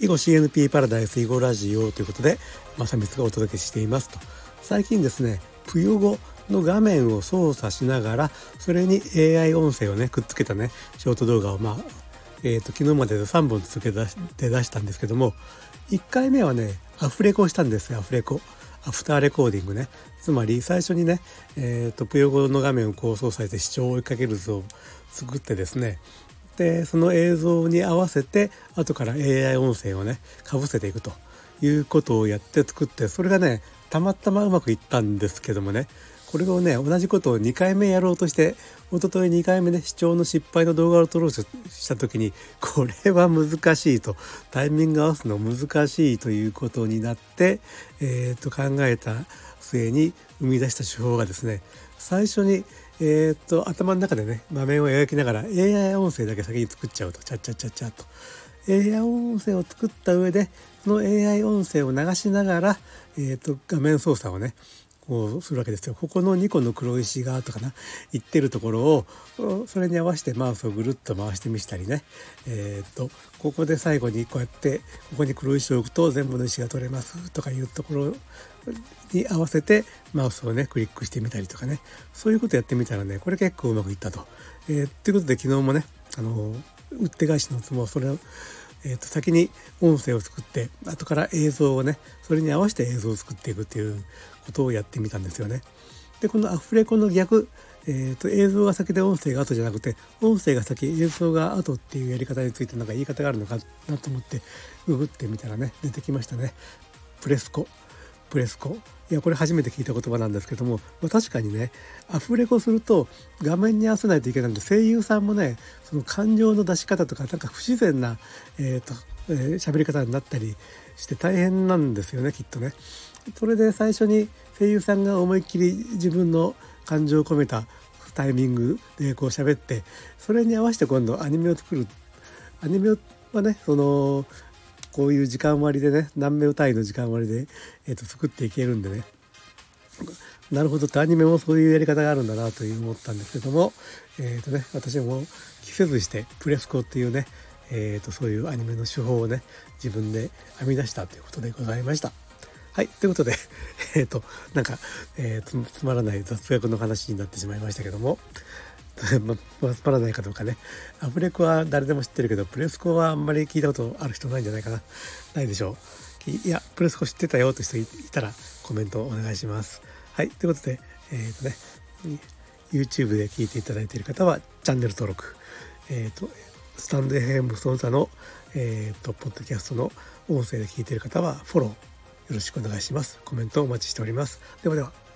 囲碁 CNP パラダイス囲碁ラジオということで正光がお届けしていますと。最近ですねぷよ語の画面を操作しながらそれに AI 音声をねくっつけたねショート動画をまあえーと、昨日までで3本続けて出したんですけども1回目はねアフレコしたんですよアフレコ。アフターレコーディングね。つまり最初にね、えーと、ぷよ語の画面をこう操作して視聴を追いかける図を作ってですねでその映像に合わせて後から AI 音声をねかぶせていくということをやって作ってそれがねたまたまうまくいったんですけどもね。これをね同じことを2回目やろうとして一昨日2回目ね視聴の失敗の動画を撮ろうとした時にこれは難しいと。タイミング合わすの難しいということになって、えー、と考えた末に生み出した手法がですね最初にえー、っと頭の中でね場面を描きながら AI 音声だけ先に作っちゃうと。チャッチャッチャッチャと。AI 音声を作った上でその AI 音声を流しながら、えー、っと画面操作をねこうするわけですよ。ここの2個の黒石がとかな言ってるところをそれに合わせてマウスをぐるっと回してみしたりねえっ、とここで最後にこうやってここに黒石を置くと全部の石が取れますとかいうところに合わせてマウスをねクリックしてみたりとかねそういうことやってみたらねこれ結構うまくいったと。えー、ということで昨日もねあの打って返しのつもそれをえー、と先に音声を作って後から映像をねそれに合わせて映像を作っていくっていうことをやってみたんですよね。でこのアフレコの逆、えーと、映像が先で音声が後じゃなくて音声が先映像が後っていうやり方についてなんか言い方があるのかなと思ってググってみたらね出てきましたね。プレスコプレスコ？いやこれ初めて聞いた言葉なんですけども、ま、確かにねアフレコすると画面に合わせないといけないんで声優さんもねその感情の出し方とかなんか不自然なえーとえー、り方になったりして大変なんですよねきっとね。それで最初に声優さんが思いっきり自分の感情を込めたタイミングでこう喋ってそれに合わせて今度アニメを作るアニメはねそのこういう時間割でね何秒単位の時間割で、えー、と作っていけるんでねなるほどってアニメもそういうやり方があるんだなという思ったんですけども、えーとね、私も着せずしてプレスコっていうね、えー、とそういうアニメの手法をね自分で編み出したということでございました。はい。ということで、えっ、ー、と、なんか、えー、つまらない雑学の話になってしまいましたけども、まあ、つまらないかどうかね。アフレコは誰でも知ってるけど、プレスコはあんまり聞いたことある人ないんじゃないかな。ないでしょう。いや、プレスコ知ってたよという人いたらコメントお願いします。はい。ということで、えっ、ー、とね、YouTube で聞いていただいている方はチャンネル登録。えっ、ー、と、スタンド FM その他の、えっ、ー、と、ポッドキャストの音声で聞いている方はフォロー。よろしくお願いします。コメントお待ちしております。ではでは。